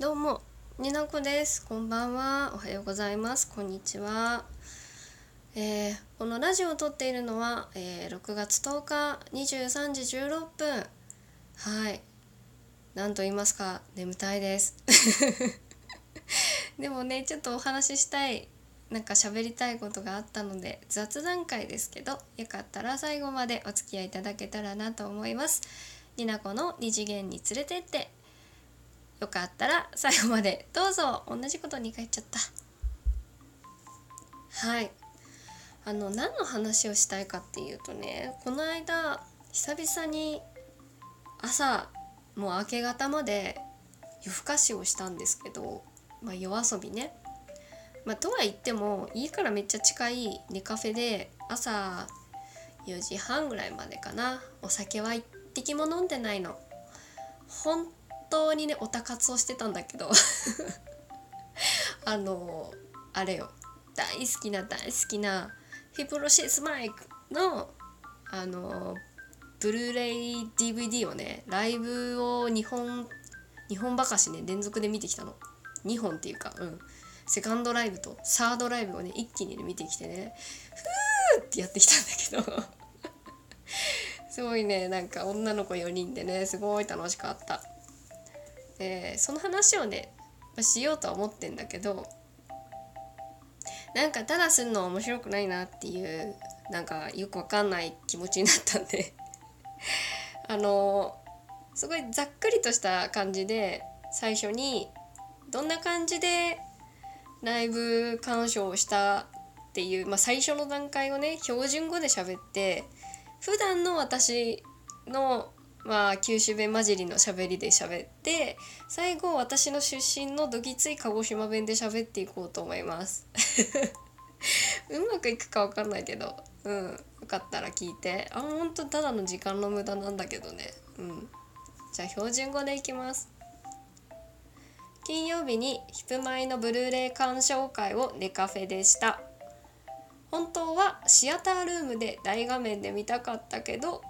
どうも、になこです。こんばんは。おはようございます。こんにちは。えーこのラジオを撮っているのは、えー6月10日23時16分。はい。なんと言いますか、眠たいです。でもね、ちょっとお話ししたい、なんか喋りたいことがあったので、雑談会ですけど、よかったら最後までお付き合いいただけたらなと思います。になこの二次元に連れてってよかったら最後までどうぞ同じこと2回言っちゃった。はい。あの何の話をしたいかっていうとねこの間久々に朝もう明け方まで夜更かしをしたんですけど、まあ、夜遊びね、まあ、とは言っても家からめっちゃ近いネカフェで朝4時半ぐらいまでかなお酒は一滴も飲んでないの。本当にねおたかつをしてたんだけど。あのあれよ。大好きな大好きなヒプロシスマイクのあのブルーレイ DVD をねライブを2本2本ばかしね連続で見てきたの。2本っていうかうん。セカンドライブとサードライブをね一気にね見てきてねふーってやってきたんだけど。すごいねなんか女の子4人でねすごい楽しかった。でその話をねましようとは思ってんだけどなんかただすんのは面白くないなっていうなんかよくわかんない気持ちになったんで。あのすごいざっくりとした感じで最初にどんな感じでライブ鑑賞をしたっていう、まあ、最初の段階をね標準語で喋って普段の私のまあ九州弁混じりの喋りで喋って最後私の出身のどぎつい鹿児島弁で喋っていこうと思います。うまくいくかわかんないけどうんよかったら聞いて。あほんとただの時間の無駄なんだけどね。うん。じゃあ標準語でいきます。金曜日にヒプマイのブルーレイ鑑賞会をネカフェでした。本当はシアタールームで大画面で見たかったけど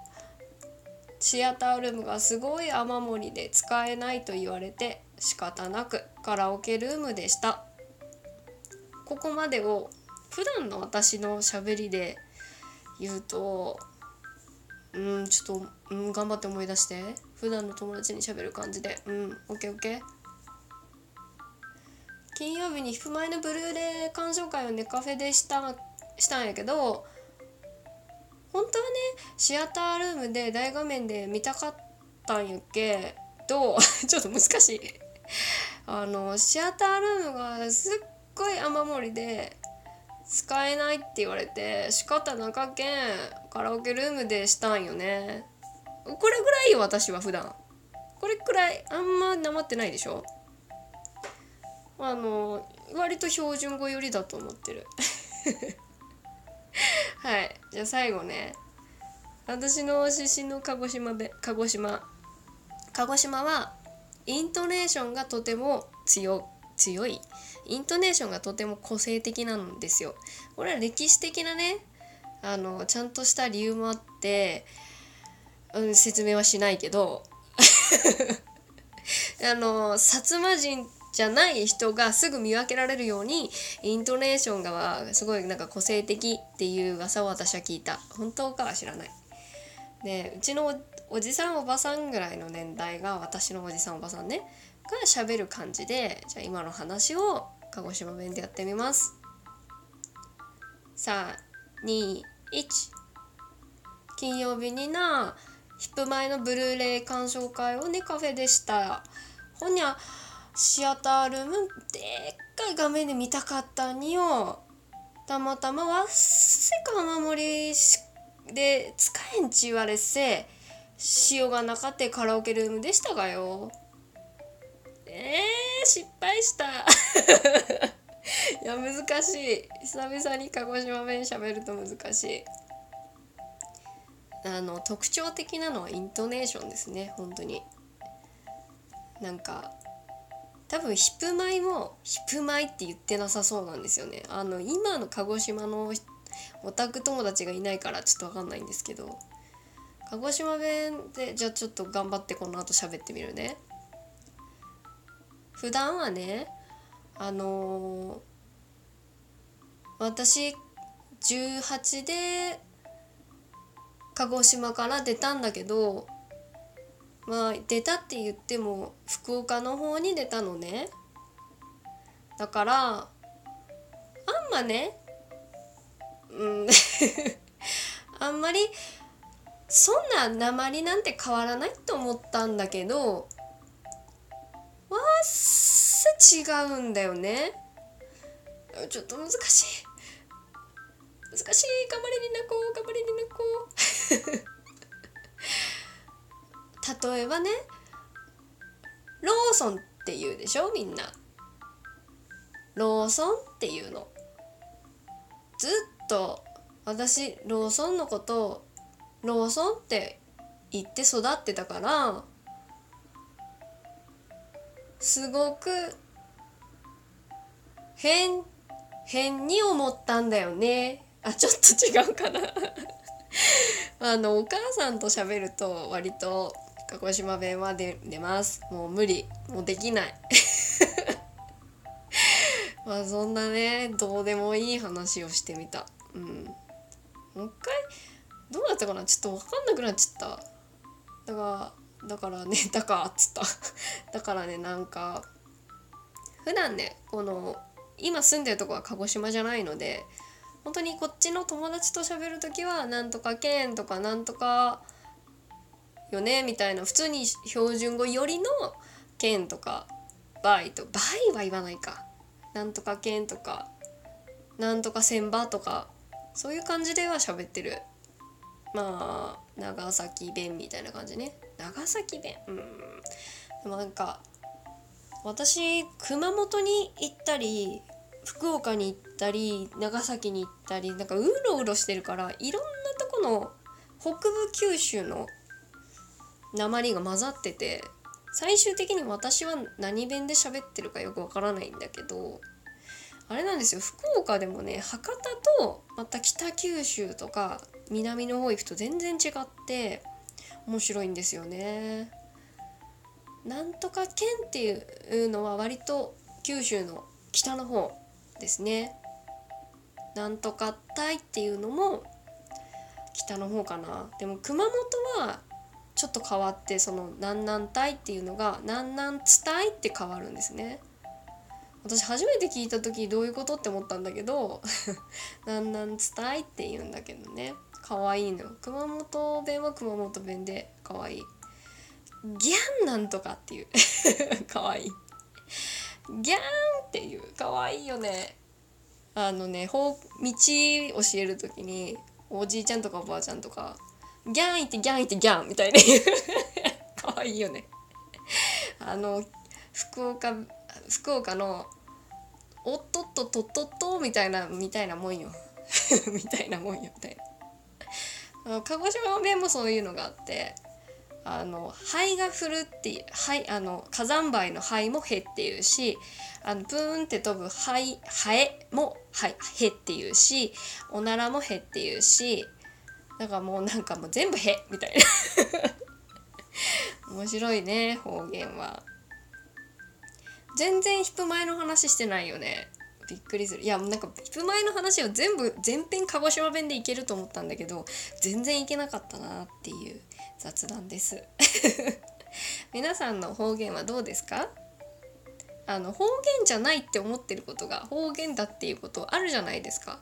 シアタールームがすごい雨漏りで使えないと言われて仕方なくカラオケルームでした。ここまでを普段の私のしゃべりで言うとうんちょっと、うん、頑張って思い出して普段の友達にしゃべる感じでうんオッケーオッケー。金曜日にヒプマイのブルーレイ鑑賞会をネカフェでしたしたんやけど本当はねシアタールームで大画面で見たかったんやけど ちょっと難しい。あのシアタールームがすっごい雨漏りで使えないって言われて仕方なかけんカラオケルームでしたんよね。これぐらいよ私は普段。これくらいあんまなまってないでしょ？あの割と標準語寄りだと思ってる。はい。じゃあ最後ね。私の出身の鹿児島で鹿児島。鹿児島はイントネーションがとても強強い。イントネーションがとても個性的なんですよ。これは歴史的なねあのちゃんとした理由もあって、うん、説明はしないけど。あの薩摩人じゃない人がすぐ見分けられるようにイントネーションがすごいなんか個性的っていう噂を私は聞いた。本当かは知らない。でうちのおじさんおばさんぐらいの年代が私のおじさんおばさんね。が喋る感じでじゃあ今の話を鹿児島弁でやってみます。321金曜日になヒップ前のブルーレイ鑑賞会をねカフェでした。ほにゃシアタールームでっかい画面で見たかったによたまたまわっせか雨漏りで使えんち言われせ塩がなかってカラオケルームでしたがよ。えー、失敗した。いや難しい。久々に鹿児島弁喋ると難しい。あの特徴的なのはイントネーションですね本当に。なんか多分ヒプマイもヒプマイって言ってなさそうなんですよね。あの今の鹿児島のオタク友達がいないからちょっと分かんないんですけど鹿児島弁でじゃあちょっと頑張ってこの後喋ってみるね。普段はねあのー、私18で鹿児島から出たんだけどまあ出たって言っても福岡の方に出たのね。だからあんまねうん あんまりそんな鉛なんて変わらないと思ったんだけどわっせ違うんだよね。ちょっと難しい。難しい。頑張れに泣こう頑張れに泣こう例えばねローソンって言うでしょみんな。ローソンっていうの。ずっと私ローソンのことをローソンって言って育ってたからすごく変変に思ったんだよね。あちょっと違うかな。あのお母さんと喋ると割と鹿児島弁は出出ます。もう無理。もうできない。まあそんなねどうでもいい話をしてみた。うん。もう一回？どうだったかな？ちょっと分かんなくなっちゃった。だからだからね だからっつった。だからねなんか普段ねこの今住んでるとこは鹿児島じゃないので本当にこっちの友達と喋る時はなんとかけんとかなんとかよねみたいな。普通に標準語よりのけんとかバイとバイは言わないか。なんとかけんとかなんとか千葉とかそういう感じでは喋ってる。まあ長崎弁みたいな感じね。長崎弁？うん。でもなんか私熊本に行ったり福岡に行ったり長崎に行ったりなんかうろうろしてるからいろんなとこの北部九州の鉛が混ざってて最終的に私は何弁で喋ってるかよくわからないんだけどあれなんですよ福岡でもね博多とまた北九州とか南の方行くと全然違って面白いんですよね。なんとか県っていうのは割と九州の北の方ですね。なんとか隊っていうのも北の方かな。でも熊本はちょっと変わってその南南隊っていうのが南南津隊って変わるんですね。私初めて聞いた時どういうことって思ったんだけど南南伝いって言うんだけどね。可愛いの。熊本弁は熊本弁で可愛い。ギャンなんとかっていう。可愛い。ギャンっていう。可愛いよね。あのね道教える時におじいちゃんとかおばあちゃんとかギャンいってギャンいってギャンみたいな可愛いよね。あの福岡福岡の「おっとっととっとっと」みたいな みたいなもんよ。みたいなもんよみたいな。鹿児島弁もそういうのがあってあの灰が降るっていう灰あの火山灰の灰も「へ」っていうしあのブーンって飛ぶ灰ハエも「、へ」っていうしおならも「へ」っていうしだからもうなんかもう全部「へ」みたいな。面白いね方言は。全然ヒップ前の話してないよね。びっくりする。いやなんかヒップ前の話を全部全編鹿児島弁でいけると思ったんだけど全然いけなかったなっていう雑談です。皆さんの方言はどうですか？あの方言じゃないって思ってることが方言だっていうことあるじゃないですか。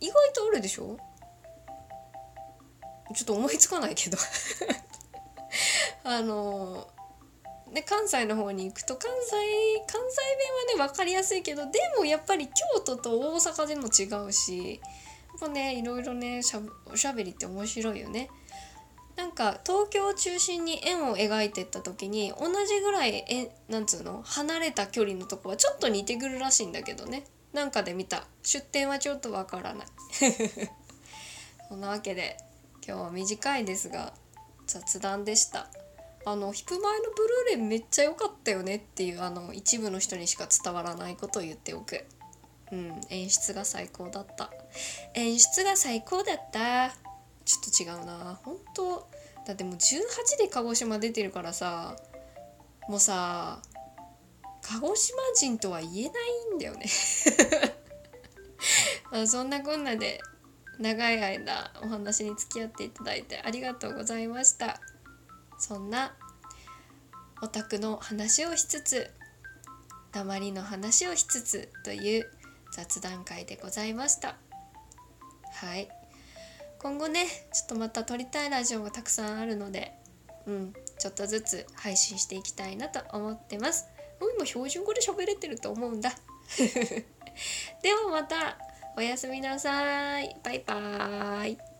意外とあるでしょ？ちょっと思いつかないけど。あので関西の方に行くと関西関西弁はね分かりやすいけどでもやっぱり京都と大阪でも違うしやっぱねいろいろねしゃおしゃべりって面白いよね。なんか東京を中心に円を描いてった時に同じぐらいえなんつうの離れた距離のとこはちょっと似てくるらしいんだけどね。なんかで見た。出典はちょっとわからない。そんなわけで。今日は短いですが雑談でした。あのヒプマイのブルーレイめっちゃ良かったよねっていうあの一部の人にしか伝わらないことを言っておく。うん演出が最高だった。演出が最高だった？ちょっと違うな。本当だってもう18で鹿児島出てるからさもうさ鹿児島人とは言えないんだよね。まあそんなこんなで長い間お話に付き合っていただいてありがとうございました。そんなオタクの話をしつつ黙りの話をしつつという雑談会でございました。はい。今後ねちょっとまた撮りたいラジオがたくさんあるのでうんちょっとずつ配信していきたいなと思ってます。今標準語で喋れてると思うんだ。ではまた。おやすみなさい。バイバーイ。